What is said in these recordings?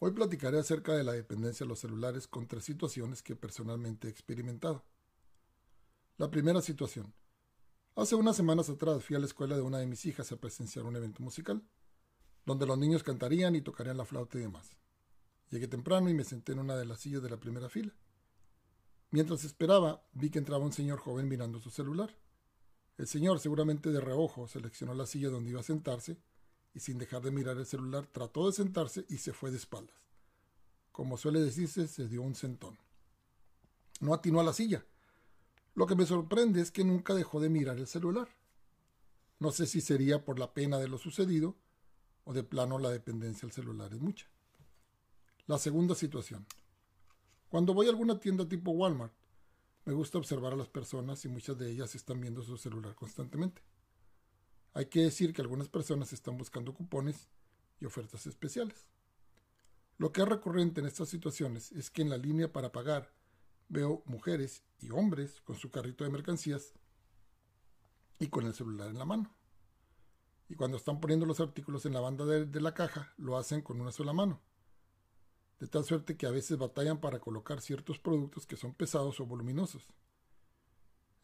Hoy platicaré acerca de la dependencia de los celulares con tres situaciones que personalmente he experimentado. La primera situación. Hace unas semanas atrás fui a la escuela de una de mis hijas a presenciar un evento musical, donde los niños cantarían y tocarían la flauta y demás. Llegué temprano y me senté en una de las sillas de la primera fila. Mientras esperaba, vi que entraba un señor joven mirando su celular. El señor, seguramente de reojo, seleccionó la silla donde iba a sentarse y sin dejar de mirar el celular trató de sentarse y se fue de espaldas. Como suele decirse, se dio un sentón. No atinó a la silla. Lo que me sorprende es que nunca dejó de mirar el celular. No sé si sería por la pena de lo sucedido o de plano la dependencia del celular es mucha. La segunda situación. Cuando voy a alguna tienda tipo Walmart, me gusta observar a las personas y muchas de ellas están viendo su celular constantemente. Hay que decir que algunas personas están buscando cupones y ofertas especiales. Lo que es recurrente en estas situaciones es que en la línea para pagar veo mujeres y hombres con su carrito de mercancías y con el celular en la mano. Y cuando están poniendo los artículos en la banda de, la caja, lo hacen con una sola mano. De tal suerte que a veces batallan para colocar ciertos productos que son pesados o voluminosos.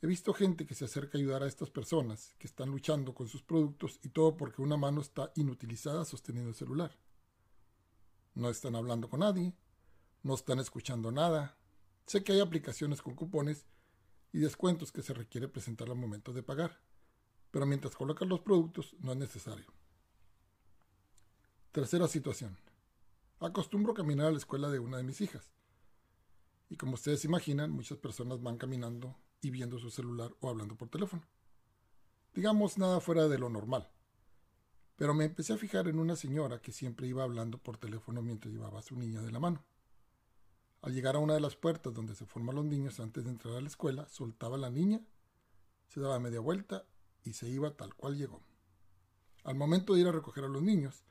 He visto gente que se acerca a ayudar a estas personas que están luchando con sus productos y todo porque una mano está inutilizada sosteniendo el celular. No están hablando con nadie, no están escuchando nada. Sé que hay aplicaciones con cupones y descuentos que se requiere presentar al momento de pagar, pero mientras colocan los productos no es necesario. Tercera situación. Acostumbro caminar a la escuela de una de mis hijas. Y como ustedes imaginan, muchas personas van caminando y viendo su celular o hablando por teléfono. Digamos nada fuera de lo normal. Pero me empecé a fijar en una señora que siempre iba hablando por teléfono mientras llevaba a su niña de la mano. Al llegar a una de las puertas donde se forman los niños antes de entrar a la escuela, soltaba a la niña, se daba media vuelta y se iba tal cual llegó. Al momento de ir a recoger a los niños,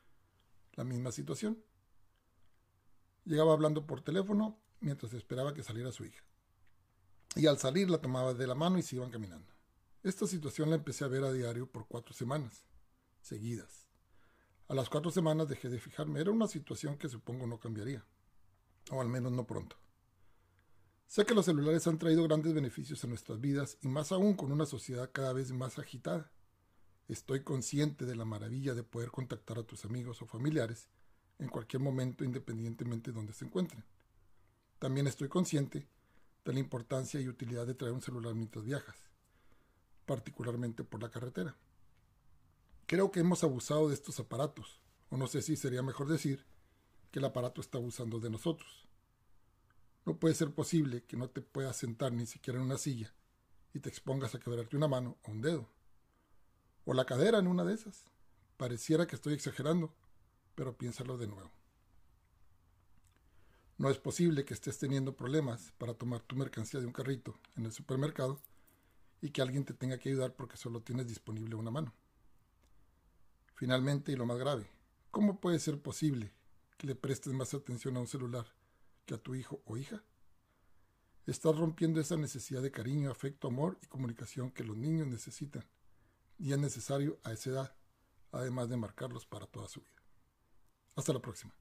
la misma situación. Llegaba hablando por teléfono mientras esperaba que saliera su hija y al salir la tomaba de la mano y se iban caminando. Esta situación la empecé a ver a diario por cuatro semanas, seguidas. A las cuatro semanas dejé de fijarme. Era una situación que supongo no cambiaría, o al menos no pronto. Sé que los celulares han traído grandes beneficios a nuestras vidas y más aún con una sociedad cada vez más agitada. Estoy consciente de la maravilla de poder contactar a tus amigos o familiares en cualquier momento independientemente de donde se encuentren. También estoy consciente la importancia y utilidad de traer un celular mientras viajas, particularmente por la carretera. Creo que hemos abusado de estos aparatos, o no sé si sería mejor decir que el aparato está abusando de nosotros. No puede ser posible que no te puedas sentar ni siquiera en una silla y te expongas a quebrarte una mano o un dedo, o la cadera en una de esas. Pareciera que estoy exagerando, pero piénsalo de nuevo. No es posible que estés teniendo problemas para tomar tu mercancía de un carrito en el supermercado y que alguien te tenga que ayudar porque solo tienes disponible una mano. Finalmente, y lo más grave, ¿cómo puede ser posible que le prestes más atención a un celular que a tu hijo o hija? Estás rompiendo esa necesidad de cariño, afecto, amor y comunicación que los niños necesitan y es necesario a esa edad, además de marcarlos para toda su vida. Hasta la próxima.